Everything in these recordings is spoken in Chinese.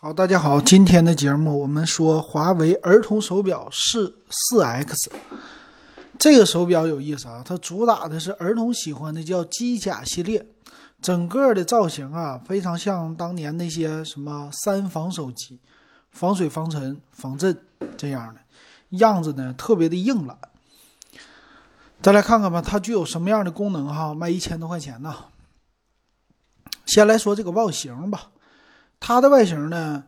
好，大家好，今天的节目我们说华为儿童手表四四 X，这个手表有意思啊，它主打的是儿童喜欢的叫机甲系列，整个的造型啊非常像当年那些什么三防手机，防水、防尘、防震这样的样子呢，特别的硬朗。再来看看吧，它具有什么样的功能哈？卖一千多块钱呢。先来说这个外形吧。它的外形呢，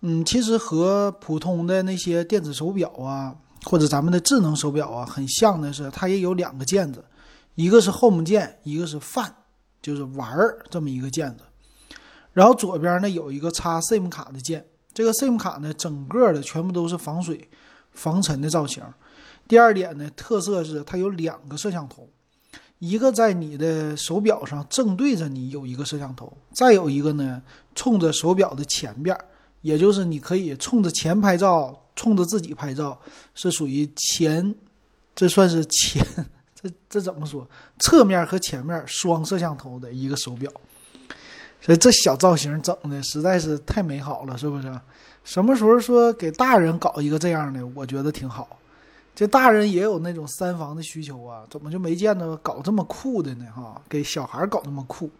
嗯，其实和普通的那些电子手表啊，或者咱们的智能手表啊，很像的是，它也有两个键子，一个是 Home 键，一个是 Fun，就是玩儿这么一个键子。然后左边呢有一个插 SIM 卡的键，这个 SIM 卡呢整个的全部都是防水、防尘的造型。第二点呢，特色是它有两个摄像头。一个在你的手表上正对着你有一个摄像头，再有一个呢，冲着手表的前边，也就是你可以冲着前拍照，冲着自己拍照，是属于前，这算是前，这这怎么说？侧面和前面双摄像头的一个手表，所以这小造型整的实在是太美好了，是不是？什么时候说给大人搞一个这样的？我觉得挺好。这大人也有那种三防的需求啊，怎么就没见着搞这么酷的呢？哈，给小孩搞那么酷。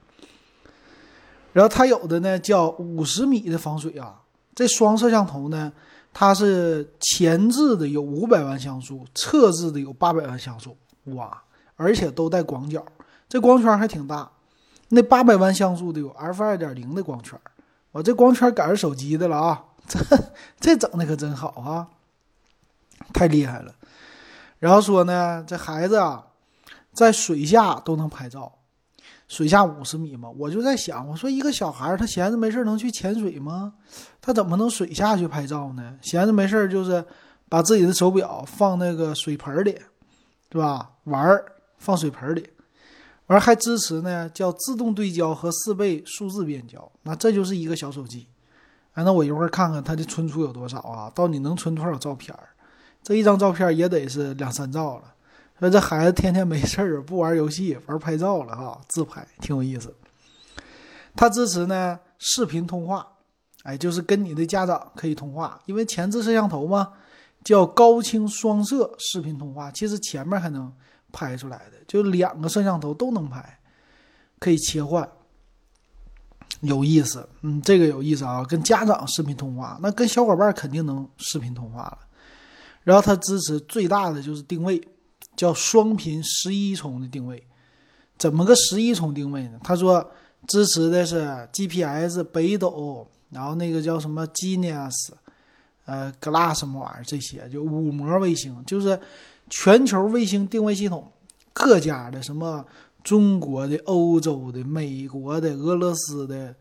然后它有的呢叫五十米的防水啊，这双摄像头呢，它是前置的有五百万像素，侧置的有八百万像素，哇，而且都带广角，这光圈还挺大。那八百万像素的有 f 二点零的光圈，我这光圈赶上手机的了啊，这 这整的可真好啊，太厉害了。然后说呢，这孩子啊，在水下都能拍照，水下五十米嘛，我就在想，我说一个小孩他闲着没事能去潜水吗？他怎么能水下去拍照呢？闲着没事就是把自己的手表放那个水盆里，是吧？玩儿放水盆里，完还支持呢，叫自动对焦和四倍数字变焦，那这就是一个小手机。哎，那我一会儿看看它的存储有多少啊？到底能存多少照片儿？这一张照片也得是两三兆了，说这孩子天天没事儿不玩游戏，玩拍照了哈，自拍挺有意思。它支持呢视频通话，哎，就是跟你的家长可以通话，因为前置摄像头嘛，叫高清双摄视频通话，其实前面还能拍出来的，就两个摄像头都能拍，可以切换，有意思。嗯，这个有意思啊，跟家长视频通话，那跟小伙伴肯定能视频通话了。然后它支持最大的就是定位，叫双频十一重的定位。怎么个十一重定位呢？他说支持的是 GPS、北斗，然后那个叫什么 Genius，呃，Glass 什么玩意儿这些，就五模卫星，就是全球卫星定位系统，各家的什么中国的、欧洲的、美国的、俄罗斯的，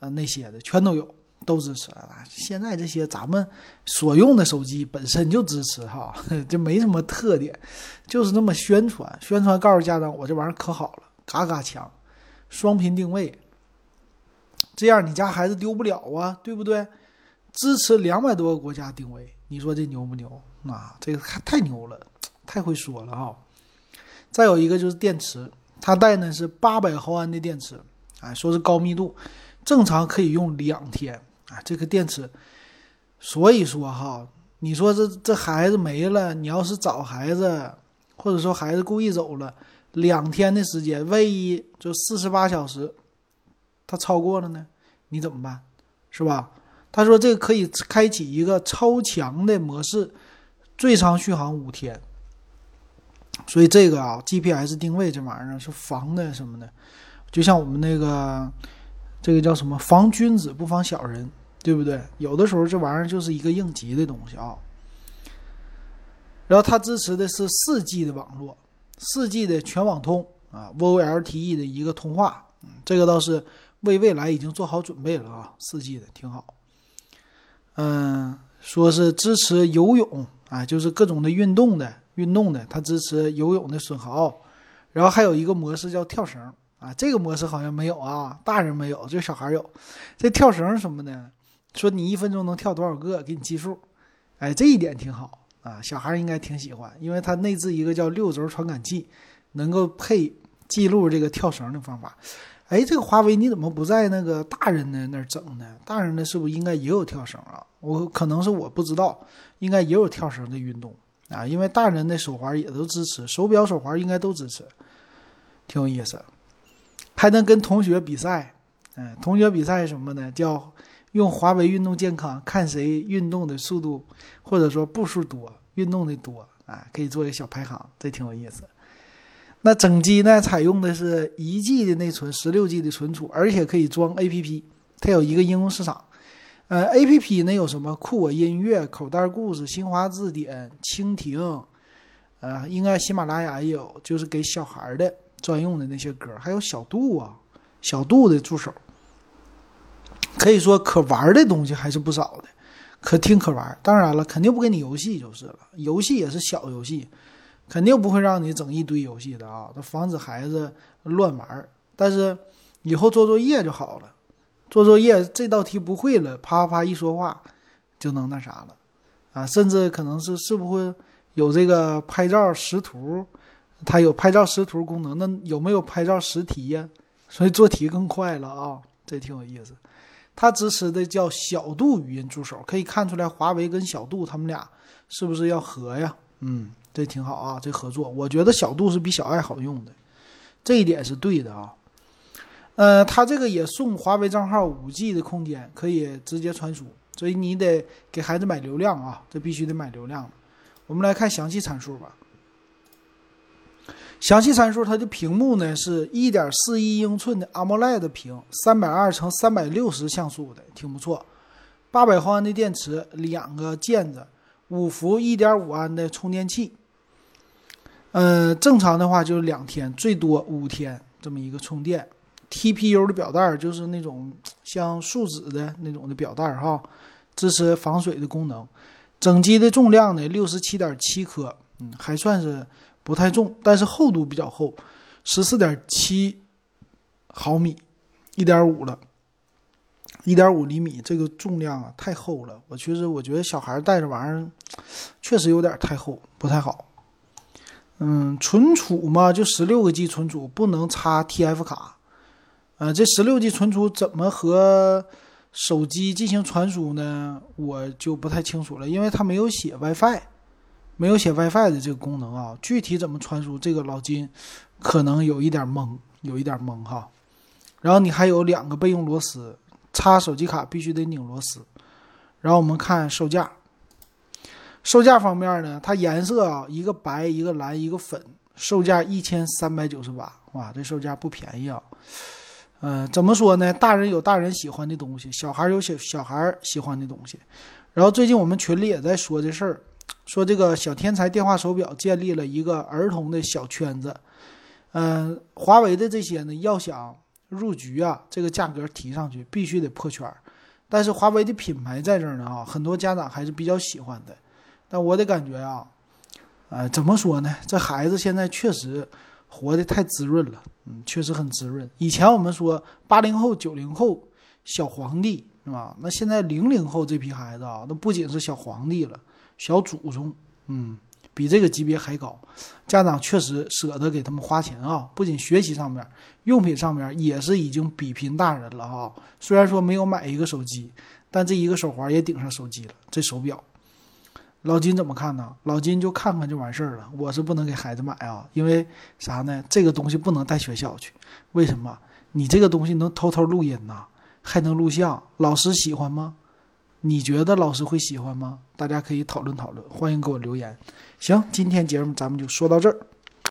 呃那些的全都有。都支持啊！现在这些咱们所用的手机本身就支持哈，就没什么特点，就是那么宣传，宣传告诉家长我这玩意儿可好了，嘎嘎强，双频定位，这样你家孩子丢不了啊，对不对？支持两百多个国家定位，你说这牛不牛？啊，这个太牛了，太会说了哈。再有一个就是电池，它带呢是八百毫安的电池，哎，说是高密度，正常可以用两天。啊，这个电池，所以说哈，你说这这孩子没了，你要是找孩子，或者说孩子故意走了，两天的时间，万一就四十八小时，他超过了呢，你怎么办？是吧？他说这个可以开启一个超强的模式，最长续航五天。所以这个啊，GPS 定位这玩意儿是防的什么的，就像我们那个。这个叫什么？防君子不防小人，对不对？有的时候这玩意儿就是一个应急的东西啊。然后它支持的是四 G 的网络，四 G 的全网通啊，VoLTE 的一个通话，这个倒是为未来已经做好准备了啊。四 G 的挺好。嗯，说是支持游泳啊，就是各种的运动的运动的，它支持游泳的损耗。然后还有一个模式叫跳绳。啊，这个模式好像没有啊，大人没有，就小孩有。这跳绳什么的，说你一分钟能跳多少个，给你计数。哎，这一点挺好啊，小孩应该挺喜欢，因为它内置一个叫六轴传感器，能够配记录这个跳绳的方法。哎，这个华为你怎么不在那个大人的那儿整呢？大人的是不是应该也有跳绳啊？我可能是我不知道，应该也有跳绳的运动啊，因为大人的手环也都支持，手表手环应该都支持，挺有意思。还能跟同学比赛，嗯，同学比赛什么呢？叫用华为运动健康看谁运动的速度或者说步数多，运动的多啊，可以做一个小排行，这挺有意思。那整机呢，采用的是一 G 的内存，十六 G 的存储，而且可以装 APP。它有一个应用市场，呃，APP 呢有什么酷我音乐、口袋故事、新华字典、蜻蜓，呃，应该喜马拉雅也有，就是给小孩的专用的那些歌，还有小度啊，小度的助手。可以说可玩的东西还是不少的，可听可玩。当然了，肯定不给你游戏就是了，游戏也是小游戏。肯定不会让你整一堆游戏的啊，它防止孩子乱玩。但是以后做作业就好了，做作业这道题不会了，啪啪一说话就能那啥了啊，甚至可能是是不是有这个拍照识图，它有拍照识图功能，那有没有拍照识题呀？所以做题更快了啊，这挺有意思。它支持的叫小度语音助手，可以看出来华为跟小度他们俩是不是要合呀？嗯。这挺好啊，这合作，我觉得小度是比小爱好用的，这一点是对的啊。呃，它这个也送华为账号五 G 的空间，可以直接传输，所以你得给孩子买流量啊，这必须得买流量。我们来看详细参数吧。详细参数，它的屏幕呢是一点四一英寸的 AMOLED 屏，三百二乘三百六十像素的，挺不错。八百毫安的电池，两个键子，五伏一点五安的充电器。呃，正常的话就是两天，最多五天这么一个充电。TPU 的表带就是那种像树脂的那种的表带哈，支持防水的功能。整机的重量呢，六十七点七克，嗯，还算是不太重，但是厚度比较厚，十四点七毫米，一点五了，一点五厘米，这个重量啊太厚了。我确实我觉得小孩带着玩意儿，确实有点太厚，不太好。嗯，存储嘛，就十六个 G 存储，不能插 TF 卡。呃，这十六 G 存储怎么和手机进行传输呢？我就不太清楚了，因为它没有写 WiFi，没有写 WiFi 的这个功能啊。具体怎么传输，这个老金可能有一点懵，有一点懵哈。然后你还有两个备用螺丝，插手机卡必须得拧螺丝。然后我们看售价。售价方面呢，它颜色啊，一个白，一个蓝，一个粉，售价一千三百九十八，哇，这售价不便宜啊。呃，怎么说呢？大人有大人喜欢的东西，小孩有小小孩喜欢的东西。然后最近我们群里也在说这事儿，说这个小天才电话手表建立了一个儿童的小圈子。嗯，华为的这些呢，要想入局啊，这个价格提上去，必须得破圈。但是华为的品牌在这儿呢，啊，很多家长还是比较喜欢的。但我的感觉啊，呃，怎么说呢？这孩子现在确实活得太滋润了，嗯，确实很滋润。以前我们说八零后、九零后小皇帝是吧？那现在零零后这批孩子啊，那不仅是小皇帝了，小祖宗，嗯，比这个级别还高。家长确实舍得给他们花钱啊，不仅学习上面、用品上面也是已经比拼大人了哈。虽然说没有买一个手机，但这一个手环也顶上手机了，这手表。老金怎么看呢？老金就看看就完事儿了。我是不能给孩子买啊，因为啥呢？这个东西不能带学校去。为什么？你这个东西能偷偷录音呐，还能录像，老师喜欢吗？你觉得老师会喜欢吗？大家可以讨论讨论，欢迎给我留言。行，今天节目咱们就说到这儿。